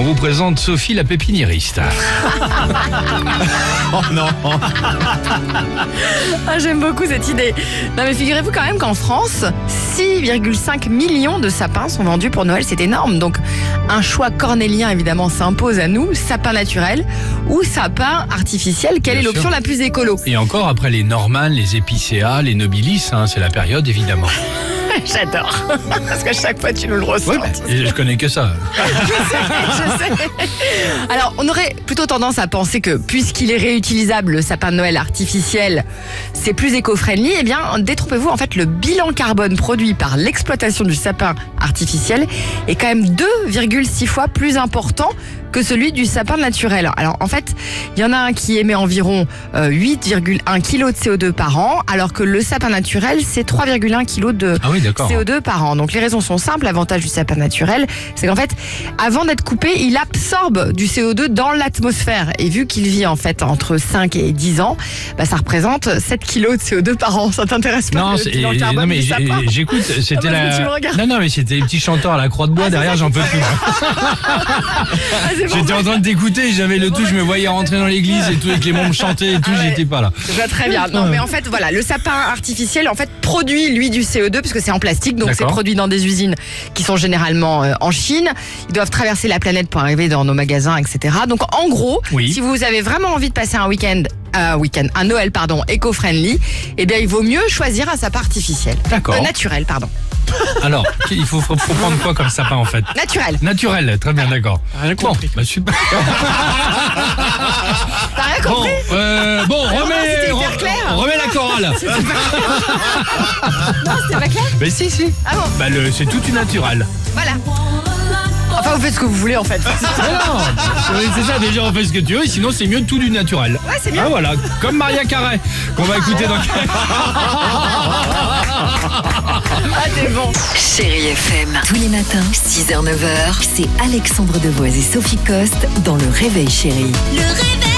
On vous présente Sophie la pépiniériste. Oh non Ah, J'aime beaucoup cette idée. Non mais figurez-vous quand même qu'en France, 6,5 millions de sapins sont vendus pour Noël, c'est énorme. Donc un choix cornélien évidemment s'impose à nous, sapin naturel ou sapin artificiel. Quelle Bien est l'option la plus écolo? Et encore après les Norman, les épicéas, les nobilis, hein, c'est la période évidemment. J'adore. Parce que chaque fois tu nous le ressens. Ouais, je connais que ça. Je sais. Alors, on aurait plutôt tendance à penser que puisqu'il est réutilisable, le sapin de Noël artificiel, c'est plus éco-friendly. Eh bien, détrompez-vous, en fait, le bilan carbone produit par l'exploitation du sapin artificiel est quand même 2,6 fois plus important que celui du sapin naturel. Alors, en fait, il y en a un qui émet environ euh, 8,1 kg de CO2 par an, alors que le sapin naturel, c'est 3,1 kg de, Ah oui, d'accord. CO2 par an. Donc les raisons sont simples. L'avantage du sapin naturel, c'est qu'en fait, avant d'être coupé, il absorbe du CO2 dans l'atmosphère. Et vu qu'il vit en fait entre 5 et 10 ans, bah, ça représente 7 kilos de CO2 par an. Ça t'intéresse pas Non, le mais j'écoute, c'était parce que la. Non non mais c'était les petits chanteurs à la croix de bois derrière, j'en peux plus. Ah. J'étais en train de t'écouter, j'avais le tout, je me voyais rentrer dans l'église et tout, avec les mômes chanter et tout, Ah j'étais pas là. Je vois très bien. Non, mais en fait, voilà, le sapin artificiel, en fait, produit lui du CO2 parce que c'est en plastique, donc c'est produit dans des usines qui sont généralement euh, en Chine. Ils doivent traverser la planète pour arriver dans nos magasins, etc. Donc, en gros, Oui. si vous avez vraiment envie de passer un week-end, un week-end, un Noël, pardon, éco-friendly, eh bien, il vaut mieux choisir un sapin artificiel. D'accord. Euh, naturel, pardon. Alors, il faut, faut prendre quoi comme sapin en fait? Naturel. Naturel, très bien, d'accord. Rien Bon, compris. bah super. T'as rien Bon, compris? euh, bon, la chorale. Non, c'était pas clair Mais si, si. Ah bon Bah le, c'est tout du naturel. Voilà. Enfin, vous faites ce que vous voulez, en fait. Mais non, c'est c'est ça, déjà on fait ce que tu veux, sinon c'est mieux tout du naturel. Ouais, c'est mieux. Ah voilà, comme Maria Carré, qu'on va écouter dans Ah, t'es bon. Chérie FM. Tous les matins, 6h, 9h, c'est Alexandre Devoise et Sophie Coste dans Le Réveil Chérie. Le réveil,